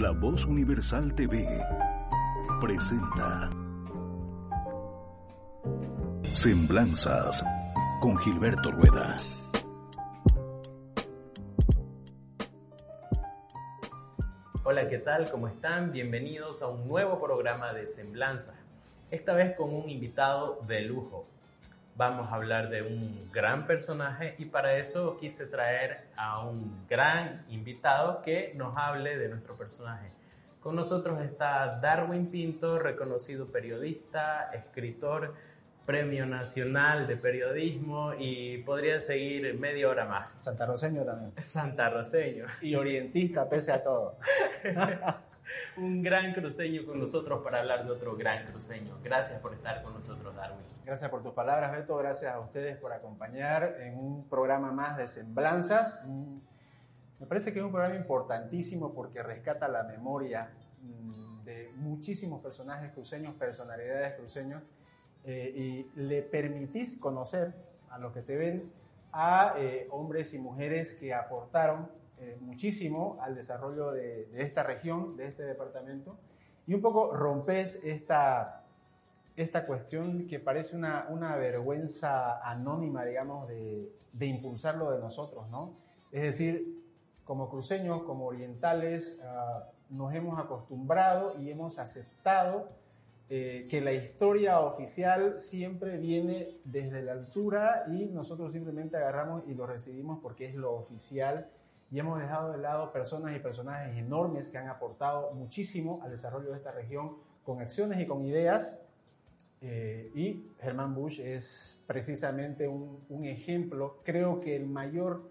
La Voz Universal TV presenta Semblanzas con Gilberto Rueda. Hola, ¿qué tal? ¿Cómo están? Bienvenidos a un nuevo programa de Semblanzas. Esta vez con un invitado de lujo. Vamos a hablar de un gran personaje y para eso quise traer a un gran invitado que nos hable de nuestro personaje. Con nosotros está Darwin Pinto, reconocido periodista, escritor, Premio Nacional de Periodismo y podría seguir media hora más. Santarroseño también. Santarroseño. Y orientista pese a todo. Un gran cruceño con nosotros para hablar de otro gran cruceño. Gracias por estar con nosotros, Darwin. Gracias por tus palabras, Beto. Gracias a ustedes por acompañar en un programa más de Semblanzas. Mm, me parece que es un programa importantísimo porque rescata la memoria mm, de muchísimos personajes cruceños, personalidades cruceños eh, y le permitís conocer a los que te ven a eh, hombres y mujeres que aportaron eh, muchísimo al desarrollo de, esta región, de este departamento, y un poco rompes esta, esta cuestión que parece una, una vergüenza anónima, digamos, de, de impulsarlo de nosotros, ¿no? Es decir, como cruceños, como orientales, ah, nos hemos acostumbrado y hemos aceptado eh, que la historia oficial siempre viene desde la altura y nosotros simplemente agarramos y lo recibimos porque es lo oficial y hemos dejado de lado personas y personajes enormes que han aportado muchísimo al desarrollo de esta región con acciones y con ideas. Eh, y Germán Bush es precisamente un, un, ejemplo, creo que el mayor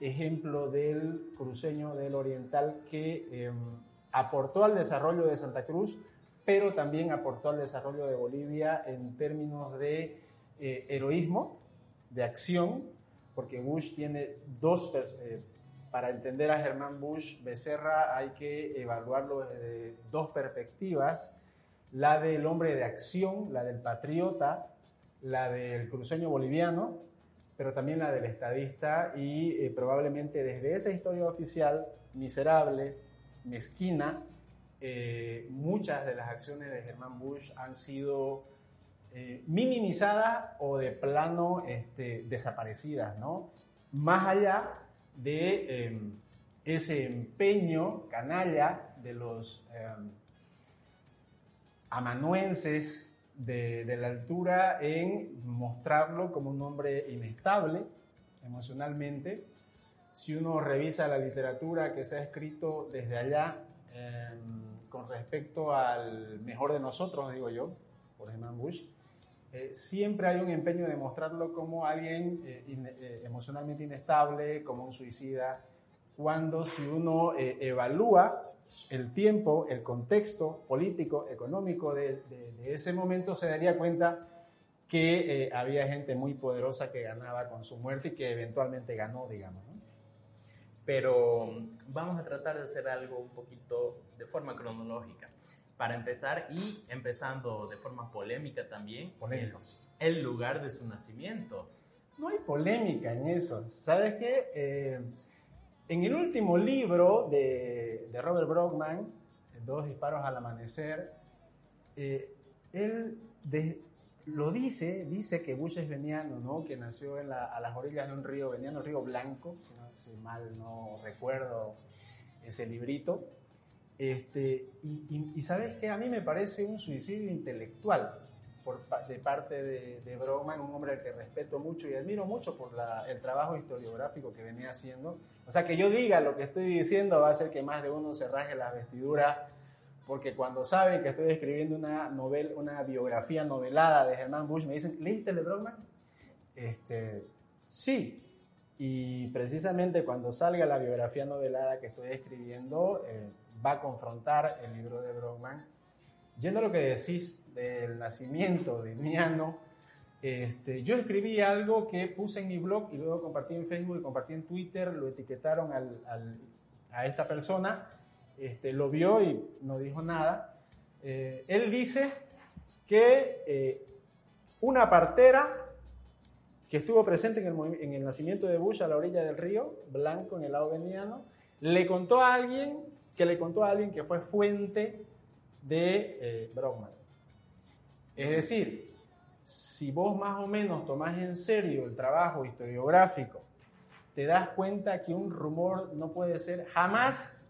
ejemplo del cruceño del oriental que eh, aportó al desarrollo de Santa Cruz, pero también aportó al desarrollo de Bolivia en términos de eh, heroísmo, de acción, porque Bush tiene dos, eh, para entender a Germán Bush Becerra hay que evaluarlo desde dos perspectivas, la del hombre de acción, la del patriota, la del cruceño boliviano, pero también la del estadista y eh, probablemente desde esa historia oficial miserable, mezquina, eh, muchas de las acciones de Germán Bush han sido eh, minimizadas o de plano este, desaparecidas, ¿no? Más allá de em, ese empeño canalla de los em, amanuenses de, la altura en mostrarlo como un hombre inestable emocionalmente. Si uno revisa la literatura que se ha escrito desde allá, em, con respecto al mejor de nosotros, digo yo, por Herman Bush, eh, siempre hay un empeño de mostrarlo como alguien eh, eh, emocionalmente inestable, como un suicida, cuando si uno evalúa el tiempo, el contexto político, económico de, ese momento, se daría cuenta que había gente muy poderosa que ganaba con su muerte y que eventualmente ganó, digamos. pero vamos a tratar de hacer algo un poquito de forma cronológica. Para empezar, y empezando de forma polémica también, Polémicos. El, lugar de su nacimiento. No hay polémica en eso. ¿Sabes qué? Eh, en el último libro de, de Robert Brockman, Dos disparos al amanecer, eh, él de, lo dice, dice que Bush es veniano, ¿no? Que nació a las orillas de un río, veniano, río Blanco, si, mal no recuerdo ese librito. Este, y, sabes que a mí me parece un suicidio intelectual por, de parte de, de Broman, un hombre al que respeto mucho y admiro mucho por el trabajo historiográfico que venía haciendo. O sea, que yo diga lo que estoy diciendo va a hacer que más de uno se raje las vestiduras porque cuando saben que estoy escribiendo una novela, una biografía novelada de Germán Bush, me dicen, ¿leíste Le Brockman? Este, sí. Y precisamente cuando salga la biografía novelada que estoy escribiendo, eh, va a confrontar el libro de Brockman. Yendo a lo que decís del nacimiento de Miano, este, yo escribí algo que puse en mi blog y luego compartí en Facebook y compartí en Twitter, lo etiquetaron al, al, a esta persona este, lo vio y no dijo nada. Eh, él dice que eh, una partera que estuvo presente en el, nacimiento de Bush a la orilla del río, blanco en el lado veniano, le contó a alguien que le contó a alguien que fue fuente de eh, Brockman. Es decir, si vos más o menos tomás en serio el trabajo historiográfico, te das cuenta que un rumor no puede ser jamás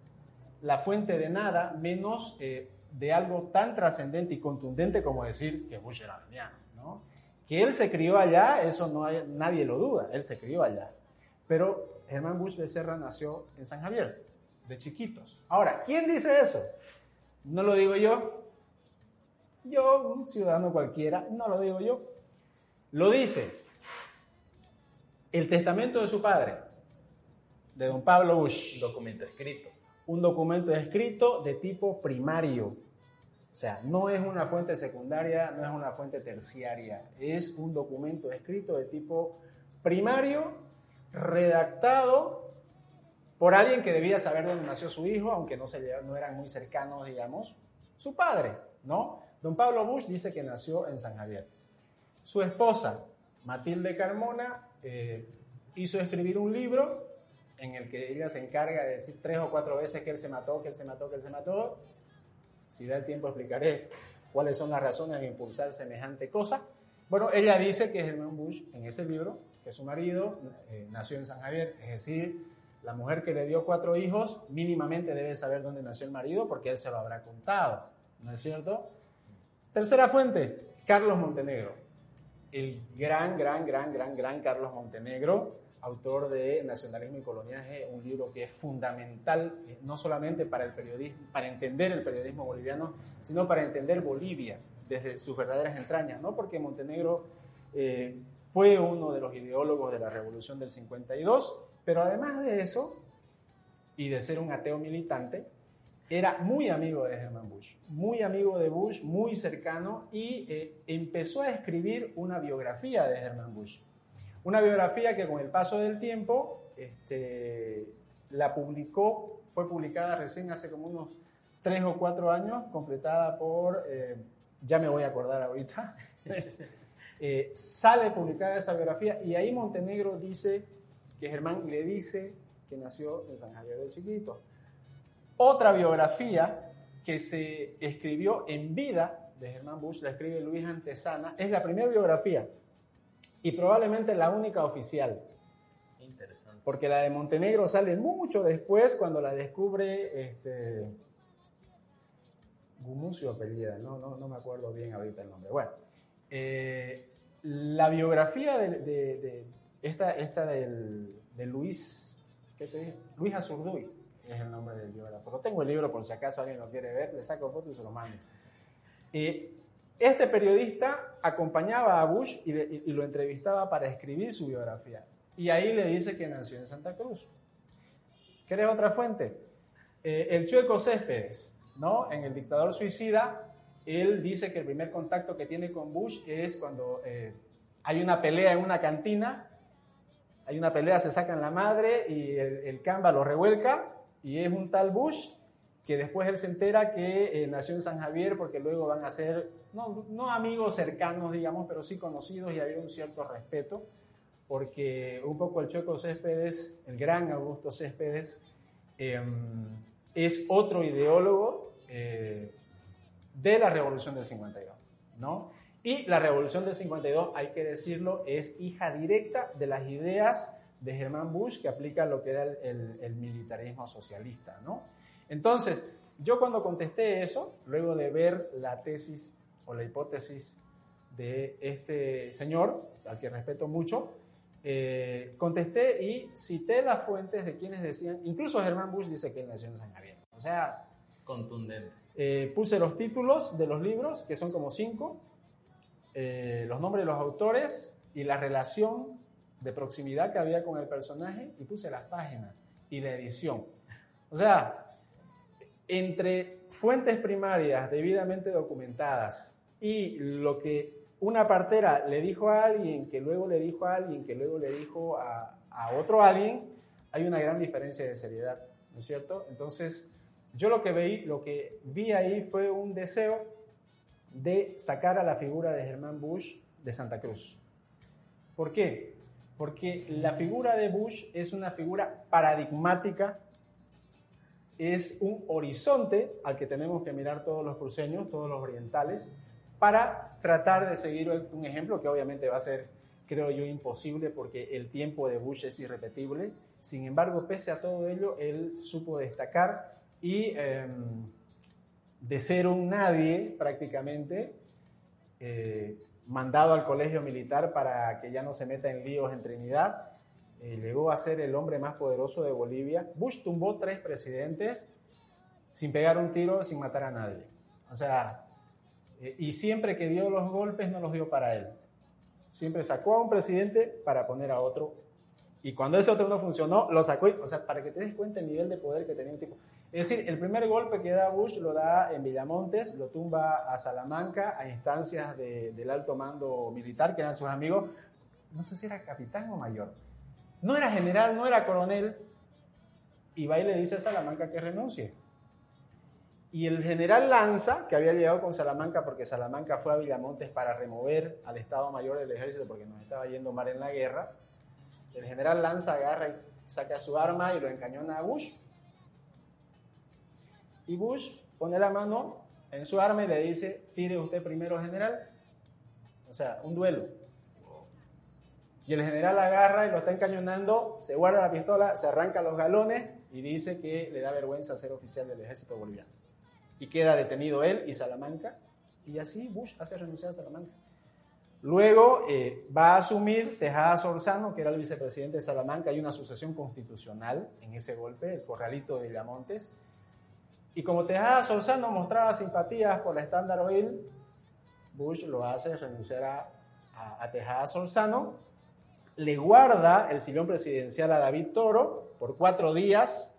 la fuente de nada, menos eh, de algo tan trascendente y contundente como decir que Bush era armeniano. ¿no? Que él se crió allá, eso no hay, nadie lo duda, él se crió allá. Pero Germán Bush Becerra nació en San Javier, de chiquitos. Ahora, ¿quién dice eso? No lo digo yo. Yo, un ciudadano cualquiera, no lo digo yo. Lo dice el testamento de su padre, de don Pablo Bush. Un documento escrito. Un documento escrito de tipo primario. O sea, no es una fuente secundaria, no es una fuente terciaria. Es un documento escrito de tipo primario, redactado por alguien que debía saber dónde nació su hijo, aunque no, se, no eran muy cercanos, digamos, su padre, ¿no? Don Pablo Bush dice que nació en San Javier. Su esposa, Matilde Carmona, eh, hizo escribir un libro en el que ella se encarga de decir tres o cuatro veces que él se mató, que él se mató, que él se mató. Si da el tiempo explicaré cuáles son las razones de impulsar semejante cosa. Bueno, ella dice que Germán Bush, en ese libro, que su marido eh, nació en San Javier, es decir, la mujer que le dio cuatro hijos mínimamente debe saber dónde nació el marido porque él se lo habrá contado, ¿no es cierto? Tercera fuente, Carlos Montenegro. El gran, gran, gran, gran, gran Carlos Montenegro, autor de Nacionalismo y Coloniaje, un libro que es fundamental eh, no solamente para el periodismo, para entender el periodismo boliviano, sino para entender Bolivia desde sus verdaderas entrañas, ¿no? Porque Montenegro eh, fue uno de los ideólogos de la Revolución del 52 pero además de eso, y de ser un ateo militante, era muy amigo de Herman Bush, muy amigo de Bush, muy cercano, y eh, empezó a escribir una biografía de Herman Bush. Una biografía que con el paso del tiempo este, la publicó, fue publicada recién hace como unos tres o cuatro años, completada por, eh, ya me voy a acordar ahorita, eh, sale publicada esa biografía y ahí Montenegro dice que Germán le dice que nació en San Javier del Chiquito. Otra biografía que se escribió en vida de Germán Bush, la escribe Luis Antesana, es la primera biografía y probablemente la única oficial. Interesante. Porque la de Montenegro sale mucho después cuando la descubre este, Gumucio apellida, no, no, no me acuerdo bien ahorita el nombre. Bueno, eh, la biografía de, esta, esta del, de Luis, ¿qué te dije? Luis Azurduy es el nombre del biógrafo. No tengo el libro por si acaso alguien lo quiere ver, le saco foto y se lo mando. Y este periodista acompañaba a Bush y, lo entrevistaba para escribir su biografía. Y ahí le dice que nació en Santa Cruz. ¿Querés otra fuente? Eh, el Chueco Céspedes, ¿no? En El dictador suicida, él dice que el primer contacto que tiene con Bush es cuando eh, hay una pelea en una cantina hay una pelea, se sacan la madre y el, el Canva lo revuelca y es un tal Bush que después él se entera que eh, nació en San Javier porque luego van a ser, no, no, amigos cercanos, digamos, pero sí conocidos y había un cierto respeto, porque un poco el Choco Céspedes, el gran Augusto Céspedes, em, es otro ideólogo eh, de la Revolución del 52, ¿no? Y la revolución del 52, hay que decirlo, es hija directa de las ideas de Germán Bush que aplica lo que era el, militarismo socialista, ¿no? Entonces, yo cuando contesté eso, luego de ver la tesis o la hipótesis de este señor, al que respeto mucho, eh, contesté y cité las fuentes de quienes decían, incluso Germán Bush dice que él nació en San Javier. O sea, contundente. Eh, puse los títulos de los libros, que son como cinco, eh, los nombres de los autores y la relación de proximidad que había con el personaje y puse las páginas y la edición. O sea, entre fuentes primarias debidamente documentadas y lo que una partera le dijo a alguien, que luego le dijo a alguien, que luego le dijo a, a otro alguien, hay una gran diferencia de seriedad, ¿no es cierto? Entonces, yo lo que, vi, lo que vi ahí fue un deseo de sacar a la figura de Germán Bush de Santa Cruz. ¿Por qué? Porque la figura de Bush es una figura paradigmática es un horizonte al que tenemos que mirar todos los cruceños, todos los orientales, para tratar de seguir un ejemplo que obviamente va a ser, creo yo, imposible porque el tiempo de Bush es irrepetible. Sin embargo, pese a todo ello, él supo destacar y em, de ser un nadie prácticamente, eh, mandado al colegio militar para que ya no se meta en líos en Trinidad, eh, llegó a ser el hombre más poderoso de Bolivia. Bush tumbó tres presidentes sin pegar un tiro, sin matar a nadie. O sea, eh, y siempre que dio los golpes no los dio para él. Siempre sacó a un presidente para poner a otro. Y cuando ese otro no funcionó, lo sacó. O sea, para que te des cuenta el nivel de poder que tenía un tipo. Es decir, el primer golpe que da Bush lo da en Villamontes, lo tumba a Salamanca a instancias del alto mando militar, que eran sus amigos. No sé si era capitán o mayor. No era general, no era coronel. Y va y le dice a Salamanca que renuncie. Y el general Lanza, que había llegado con Salamanca porque Salamanca fue a Villamontes para remover al Estado Mayor del Ejército porque nos estaba yendo mal en la guerra, el general Lanza agarra y saca su arma y lo encañona a Bush. Y Bush pone la mano en su arma y le dice, tire usted primero, general. O sea, un duelo. Y el general agarra y lo está encañonando, se guarda la pistola, se arranca los galones y dice que le da vergüenza ser oficial del ejército boliviano y queda detenido él y Salamanca, y así Bush hace renunciar a Salamanca. Luego eh, va a asumir Tejada Sorzano, que era el vicepresidente de Salamanca, hay una sucesión constitucional en ese golpe, el corralito de Villamontes, y como Tejada Sorzano mostraba simpatías por la Standard Oil, Bush lo hace renunciar a, a Tejada Sorzano, le guarda el sillón presidencial a David Toro por cuatro días,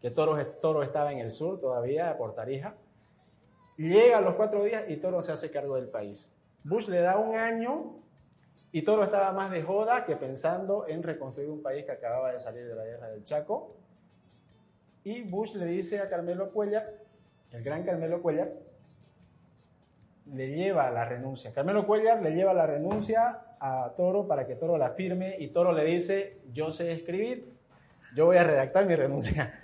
que Toro, Toro estaba en el sur todavía, por Tarija. Llega a los cuatro días y Toro se hace cargo del país. Bush le da un año y Toro estaba más de joda que pensando en reconstruir un país que acababa de salir de la guerra del Chaco. Y Bush le dice a Carmelo Cuellar, el gran Carmelo Cuellar, le lleva la renuncia. Carmelo Cuellar le lleva la renuncia a Toro para que Toro la firme y Toro le dice, yo sé escribir, yo voy a redactar mi renuncia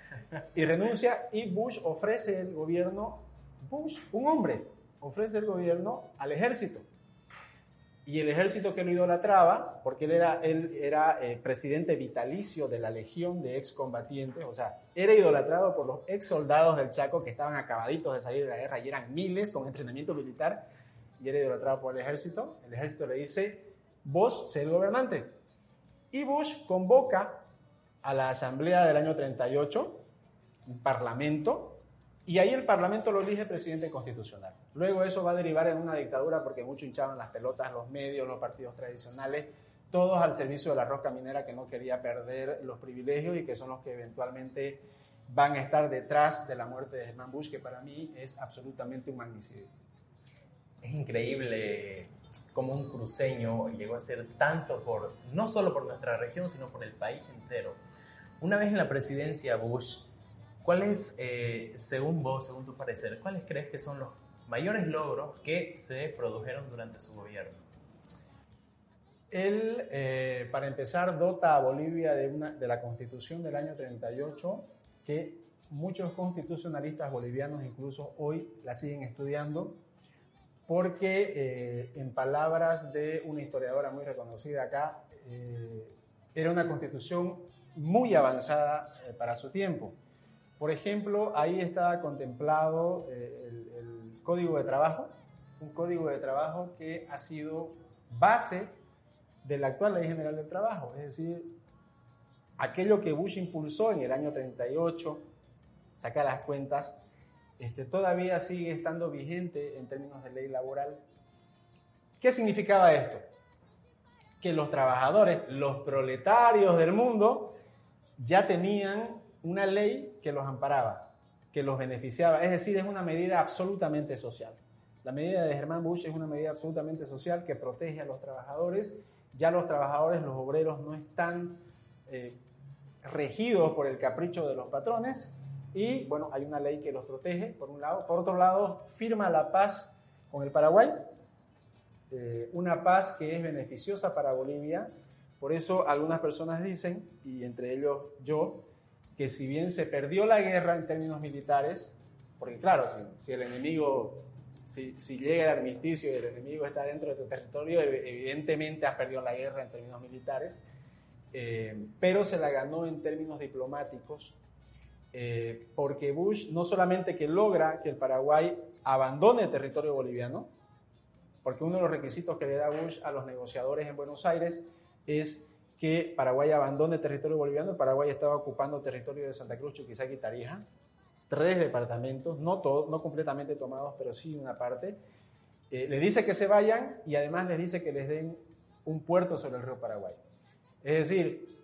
y renuncia y Bush ofrece el gobierno, Bush, un hombre, ofrece el gobierno al ejército. Y el ejército que lo idolatraba, porque él era, él era eh, presidente vitalicio de la legión de excombatientes, o sea, era idolatrado por los ex soldados del Chaco que estaban acabaditos de salir de la guerra y eran miles con entrenamiento militar, y era idolatrado por el ejército. El ejército le dice, vos sé el gobernante. Y Bush convoca a la asamblea del año 38 un parlamento, y ahí el parlamento lo elige presidente constitucional. Luego eso va a derivar en una dictadura porque mucho hinchaban las pelotas los medios, los partidos tradicionales, todos al servicio de la rosca minera que no quería perder los privilegios y que son los que eventualmente van a estar detrás de la muerte de Germán Bush, que para mí es absolutamente un magnicidio. Es increíble cómo un cruceño llegó a ser tanto por, no solo por nuestra región, sino por el país entero. Una vez en la presidencia Bush, ¿Cuáles, eh, según vos, según tu parecer, cuáles crees que son los mayores logros que se produjeron durante su gobierno? Él, eh, para empezar, dota a Bolivia de, una, de la constitución del año 38, que muchos constitucionalistas bolivianos incluso hoy la siguen estudiando, porque eh, en palabras de una historiadora muy reconocida acá, era una constitución muy avanzada para su tiempo. Por ejemplo, ahí está contemplado eh, el, código de trabajo, un código de trabajo que ha sido base de la actual Ley General del Trabajo, es decir, aquello que Bush impulsó en el año 38, saca las cuentas, este, todavía sigue estando vigente en términos de ley laboral. ¿Qué significaba esto? Que los trabajadores, los proletarios del mundo, ya tenían una ley que los amparaba, que los beneficiaba. Es decir, es una medida absolutamente social. La medida de Germán Bush es una medida absolutamente social que protege a los trabajadores. Ya los trabajadores, los obreros no están eh, regidos por el capricho de los patrones y bueno, hay una ley que los protege, por un lado. Por otro lado, firma la paz con el Paraguay, eh, una paz que es beneficiosa para Bolivia. Por eso algunas personas dicen, y entre ellos yo, que si bien se perdió la guerra en términos militares, porque claro, si, el enemigo, si, llega el armisticio y el enemigo está dentro de tu territorio, evidentemente has perdido la guerra en términos militares, eh, pero se la ganó en términos diplomáticos, eh, porque Bush no solamente que logra que el Paraguay abandone el territorio boliviano, porque uno de los requisitos que le da Bush a los negociadores en Buenos Aires es que Paraguay abandone territorio boliviano. Paraguay estaba ocupando territorio de Santa Cruz, Chuquisaca y Tarija, tres departamentos, no todos, no completamente tomados, pero sí una parte. Eh, le dice que se vayan y además les dice que les den un puerto sobre el río Paraguay. Es decir,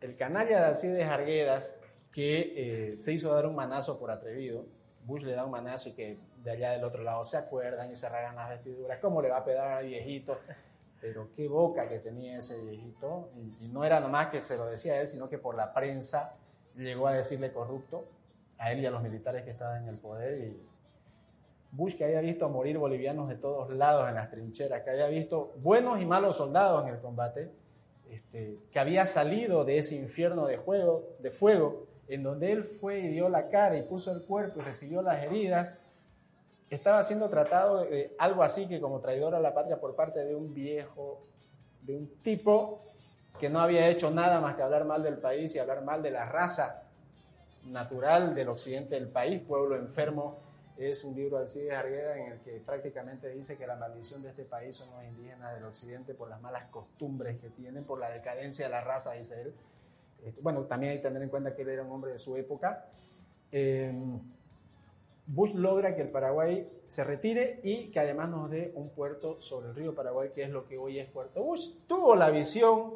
el canalla de Alcides Arguedas, que eh, se hizo dar un manazo por atrevido, Bush le da un manazo y que de allá del otro lado se acuerdan y se ragan las vestiduras, ¿cómo le va a pedar al viejito? Pero qué boca que tenía ese viejito, y, no era nomás que se lo decía él, sino que por la prensa llegó a decirle corrupto a él y a los militares que estaban en el poder, y Bush que había visto morir bolivianos de todos lados en las trincheras, que había visto buenos y malos soldados en el combate, este, que había salido de ese infierno de, juego, de fuego, en donde él fue y dio la cara y puso el cuerpo y recibió las heridas, estaba siendo tratado de algo así que como traidor a la patria por parte de un viejo, de un tipo que no había hecho nada más que hablar mal del país y hablar mal de la raza natural del occidente del país, Pueblo Enfermo, es un libro de Alcides Argueda en el que prácticamente dice que la maldición de este país son los indígenas del occidente por las malas costumbres que tienen, por la decadencia de la raza, dice él. Este, bueno, también hay que tener en cuenta que él era un hombre de su época. Eh, Bush logra que el Paraguay se retire y que además nos dé un puerto sobre el río Paraguay, que es lo que hoy es Puerto Bush. Tuvo la visión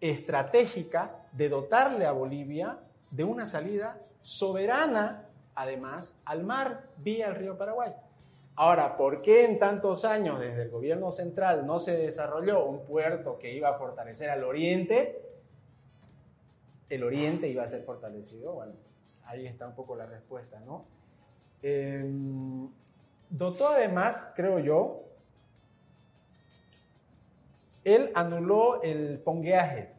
estratégica de dotarle a Bolivia de una salida soberana, además, al mar vía el río Paraguay. Ahora, ¿por qué en tantos años desde el gobierno central no se desarrolló un puerto que iba a fortalecer al oriente? El oriente iba a ser fortalecido. Bueno, ahí está un poco la respuesta, ¿no? Em, dotó además, creo yo, él anuló el pongueaje,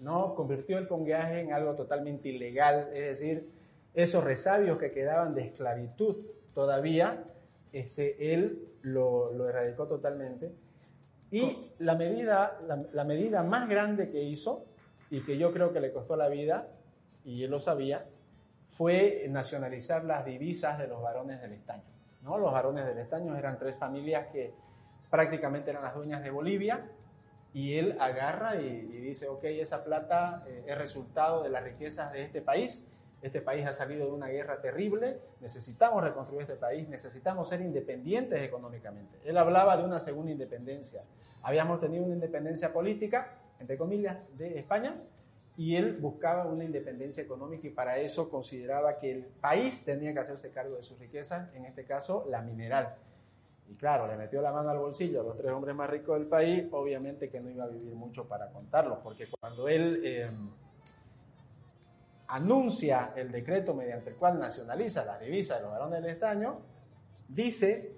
¿no? Convirtió el pongueaje en algo totalmente ilegal, es decir, esos resabios que quedaban de esclavitud todavía, este, él lo, erradicó totalmente. Y la medida, la medida más grande que hizo, y que yo creo que le costó la vida, y él lo sabía, fue nacionalizar las divisas de los varones del estaño. ¿no? Los varones del estaño eran tres familias que prácticamente eran las dueñas de Bolivia y él agarra y, dice, ok, esa plata eh, es resultado de las riquezas de este país, este país ha salido de una guerra terrible, necesitamos reconstruir este país, necesitamos ser independientes económicamente. Él hablaba de una segunda independencia. Habíamos tenido una independencia política, entre comillas, de España, y él buscaba una independencia económica y para eso consideraba que el país tenía que hacerse cargo de sus riquezas, en este caso la mineral. Y claro, le metió la mano al bolsillo a los tres hombres más ricos del país, obviamente que no iba a vivir mucho para contarlo, porque cuando él em, anuncia el decreto mediante el cual nacionaliza la divisa de los varones del estaño, dice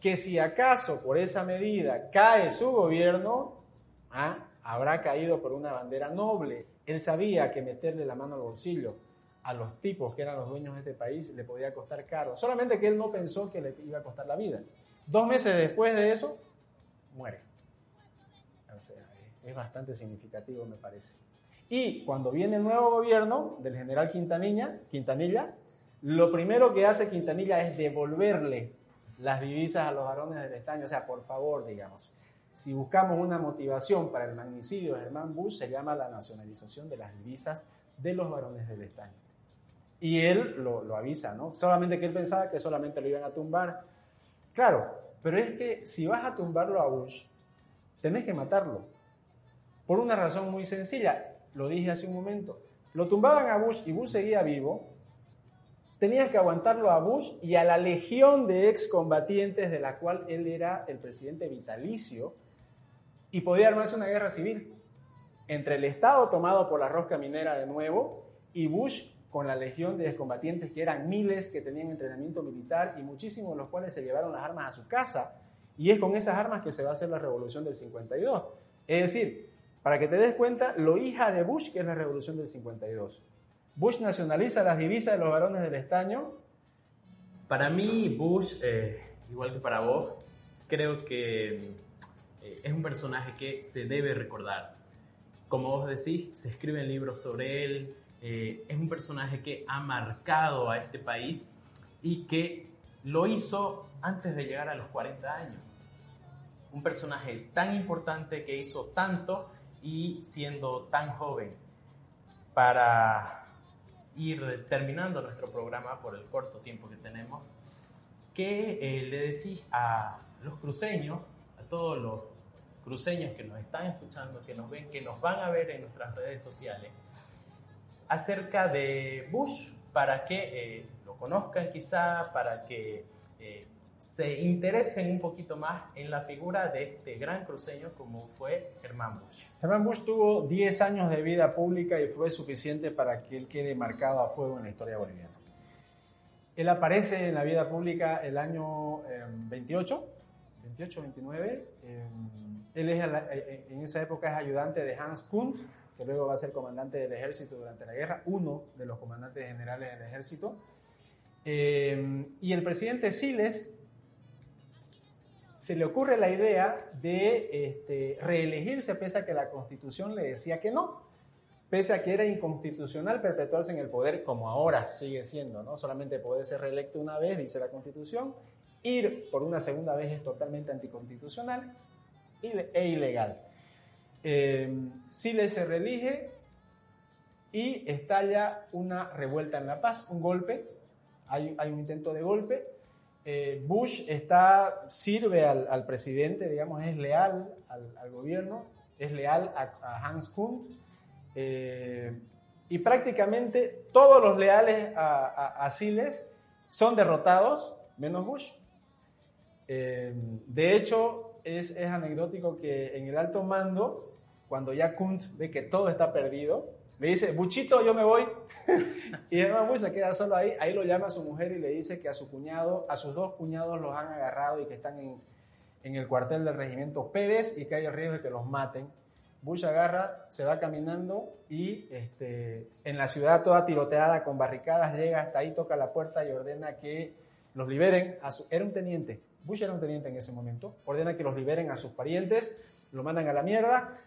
que si acaso por esa medida cae su gobierno, ¿ah? Habrá caído por una bandera noble él sabía que meterle la mano al bolsillo a los tipos que eran los dueños de este país le podía costar caro. Solamente que él no pensó que le iba a costar la vida. Dos meses después de eso, muere. O sea, es bastante significativo, me parece. Y cuando viene el nuevo gobierno del general Quintanilla, Quintanilla, lo primero que hace Quintanilla es devolverle las divisas a los varones del estaño. O sea, por favor, digamos, si buscamos una motivación para el magnicidio de Germán Bush, se llama la nacionalización de las divisas de los varones del estaño. Y él lo, avisa, ¿no? Solamente que él pensaba que solamente lo iban a tumbar. Claro, pero es que si vas a tumbarlo a Bush, tenés que matarlo. Por una razón muy sencilla, lo dije hace un momento. Lo tumbaban a Bush y Bush seguía vivo. Tenías que aguantarlo a Bush y a la legión de excombatientes de la cual él era el presidente vitalicio y podía armarse una guerra civil entre el Estado tomado por la rosca minera de nuevo y Bush con la legión de combatientes que eran miles que tenían entrenamiento militar y muchísimos de los cuales se llevaron las armas a su casa. Y es con esas armas que se va a hacer la revolución del 52. Es decir, Para que te des cuenta, lo hija de Bush, que es la revolución del 52. Bush nacionaliza las divisas de los varones del estaño. Para mí, Bush, eh, igual que para vos, creo que eh, es un personaje que se debe recordar. Como vos decís, se escriben libros sobre él, eh, es un personaje que ha marcado a este país y que lo hizo antes de llegar a los 40 años. Un personaje tan importante que hizo tanto y siendo tan joven. Para ir terminando nuestro programa por el corto tiempo que tenemos, ¿qué eh, le decís a los cruceños, a todos los cruceños que nos están escuchando, que nos ven, que nos van a ver en nuestras redes sociales, acerca de Bush para que eh, lo conozcan quizá, para que eh, se interesen un poquito más en la figura de este gran cruceño como fue Germán Bush. Germán Bush tuvo 10 años de vida pública y fue suficiente para que él quede marcado a fuego en la historia boliviana. Él aparece en la vida pública el año 28, 28, 29. Él es, eh, en esa época es ayudante de Hans Kuhn, que luego va a ser comandante del ejército durante la guerra, uno de los comandantes generales del ejército. Eh, y el presidente Siles se le ocurre la idea de este, reelegirse pese a que la constitución le decía que no, pese a que era inconstitucional perpetuarse en el poder como ahora sigue siendo, ¿no? Solamente poder ser reelecto una vez, dice la constitución, ir por una segunda vez es totalmente anticonstitucional e ilegal. Eh, Siles se reelige y estalla una revuelta en La Paz, un golpe, hay, hay un intento de golpe, eh, Bush está, sirve al, presidente, digamos, es leal al, gobierno, es leal a, Hans Kuhn, eh, y prácticamente todos los leales a, Siles son derrotados, menos Bush. Eh, de hecho, es, es, anecdótico que en el alto mando, cuando ya Kuhn ve que todo está perdido, le dice, Buchito, yo me voy. y Germán Bush se queda solo ahí. Ahí lo llama a su mujer y le dice que a su cuñado, a sus dos cuñados los han agarrado y que están en, en el cuartel del regimiento Pérez y que hay el riesgo de que los maten. Bush agarra, se va caminando y este, en la ciudad toda tiroteada con barricadas llega hasta ahí, toca la puerta y ordena que los liberen. A su, era un teniente, Bush era un teniente en ese momento, ordena que los liberen a sus parientes, lo mandan a la mierda,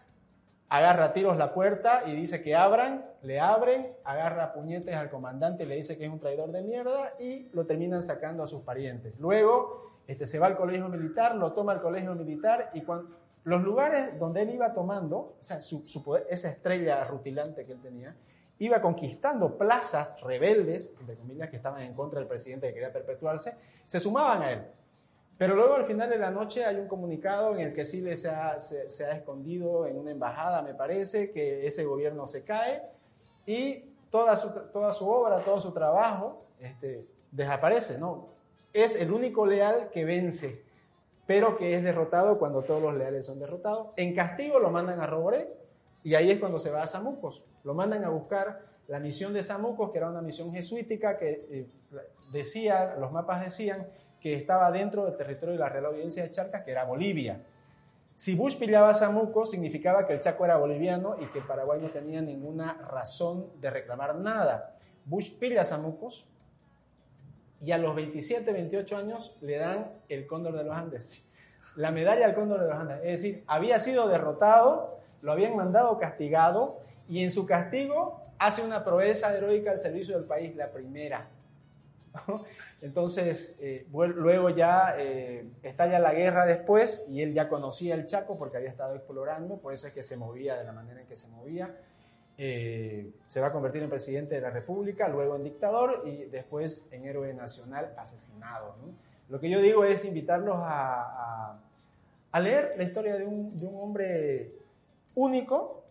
agarra tiros la puerta y dice que abran, le abren, agarra puñetes al comandante le dice que es un traidor de mierda y lo terminan sacando a sus parientes. Luego este, se va al colegio militar, lo toma al colegio militar y los lugares donde él iba tomando, o sea, su, esa estrella rutilante que él tenía, iba conquistando plazas rebeldes, entre comillas, que estaban en contra del presidente que quería perpetuarse, se sumaban a él. Pero luego al final de la noche hay un comunicado en el que Chile se ha, se, ha escondido en una embajada, me parece, que ese gobierno se cae y toda su, toda su obra, todo su trabajo este, desaparece, ¿no? Es el único leal que vence, pero que es derrotado cuando todos los leales son derrotados. En castigo lo mandan a Roboré y ahí es cuando se va a Samucos. Lo mandan a buscar la misión de Samucos, que era una misión jesuítica que eh, decía, los mapas decían que estaba dentro del territorio de la Real Audiencia de Charcas, que era Bolivia. Si Bush pillaba a Samuco, significaba que el Chaco era boliviano y que Paraguay no tenía ninguna razón de reclamar nada. Bush pilla a Samucos y a los 27, 28 años le dan el Cóndor de los Andes, la medalla al Cóndor de los Andes. Es decir, había sido derrotado, lo habían mandado castigado y en su castigo hace una proeza heroica al servicio del país, la primera. Entonces, eh, luego ya eh, estalla la guerra después y él ya conocía el Chaco porque había estado explorando, por eso es que se movía de la manera en que se movía. Eh, se va a convertir en presidente de la República, luego en dictador y después en héroe nacional asesinado. Lo que yo digo es invitarlos a, leer la historia de un, de un hombre único,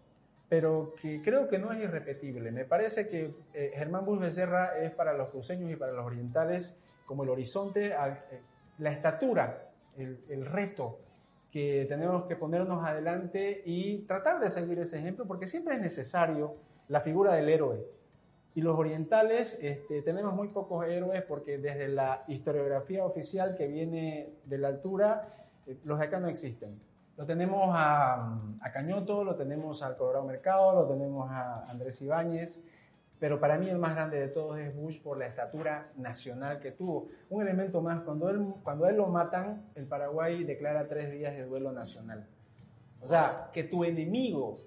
pero que creo que no es irrepetible. Me parece que eh, Germán Bush Becerra es para los cruceños y para los orientales como el horizonte, eh, la estatura, el, reto que tenemos que ponernos adelante y tratar de seguir ese ejemplo, porque siempre es necesario la figura del héroe. Y los orientales este, tenemos muy pocos héroes porque desde la historiografía oficial que viene de la altura, eh, los de acá no existen Lo tenemos a, a, Cañoto, lo tenemos al Colorado Mercado, lo tenemos a Andrés Ibáñez, pero para mí el más grande de todos es Bush por la estatura nacional que tuvo. Un elemento más, cuando él, cuando él lo matan, el Paraguay declara tres días de duelo nacional. O sea, que tu enemigo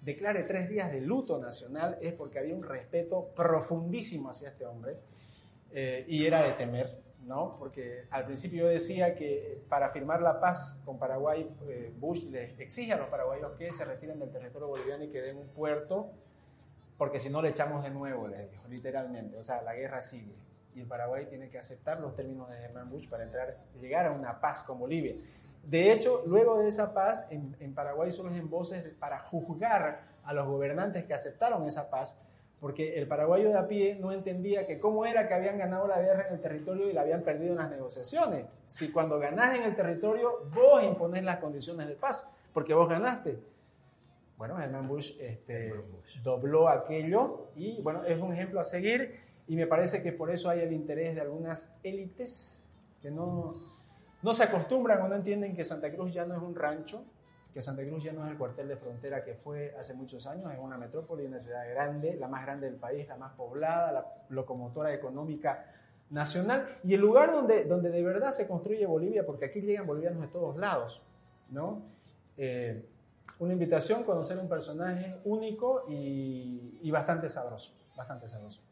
declare tres días de luto nacional es porque había un respeto profundísimo hacia este hombre eh, y era de temer, ¿no? Porque al principio yo decía que para firmar la paz con Paraguay, eh, Bush les exige a los paraguayos que se retiren del territorio boliviano y que den un puerto, porque si no le echamos de nuevo, les dijo, literalmente. O sea, la guerra sigue y el Paraguay tiene que aceptar los términos de Herman Bush para entrar, llegar a una paz con Bolivia. De hecho, luego de esa paz, en, en Paraguay surgen voces para juzgar a los gobernantes que aceptaron esa paz, porque el paraguayo de a pie no entendía que cómo era que habían ganado la guerra en el territorio y la habían perdido en las negociaciones. Si cuando ganás en el territorio, vos imponés las condiciones de paz, porque vos ganaste. Bueno, Herman Bush, este, Bush dobló aquello y bueno, es un ejemplo a seguir y me parece que por eso hay el interés de algunas élites que no, no se acostumbran o no entienden que Santa Cruz ya no es un rancho, que Santa Cruz ya no es el cuartel de frontera que fue hace muchos años, es una metrópoli, una ciudad grande, la más grande del país, la más poblada, la locomotora económica nacional y el lugar donde, donde de verdad se construye Bolivia, porque aquí llegan bolivianos de todos lados, ¿no? Eh, una invitación, conocer un personaje único y, y, bastante sabroso, bastante sabroso.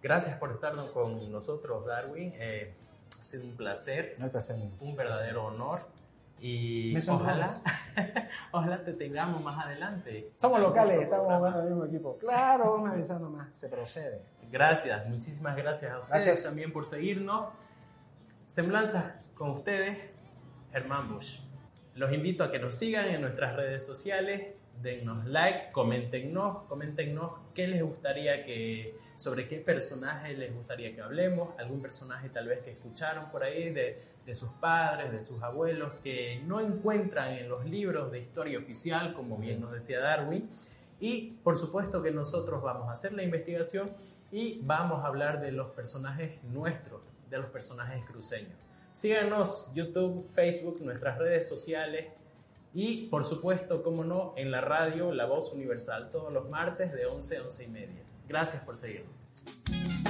Gracias por estar con nosotros, Darwin. Eh, ha sido un placer, no placer un verdadero honor y ojalá, ojalá te tengamos más adelante. Somos locales, estamos jugando el mismo equipo. Claro, una vez nomás, se procede. Gracias, muchísimas gracias a ustedes gracias. también por seguirnos. Semblanza con ustedes, Germán Bush. Los invito a que nos sigan en nuestras redes sociales, dennos like, coméntenos, coméntenos qué les gustaría que, sobre qué personaje les gustaría que hablemos, algún personaje tal vez que escucharon por ahí de, de sus padres, de sus abuelos, que no encuentran en los libros de historia oficial, como bien nos decía Darwin. Y por supuesto que nosotros vamos a hacer la investigación y vamos a hablar de los personajes nuestros, de los personajes cruceños. Síganos YouTube, Facebook, nuestras redes sociales y por supuesto, como no, en la radio La Voz Universal todos los martes de 11 a 11 y media. Gracias por seguirnos.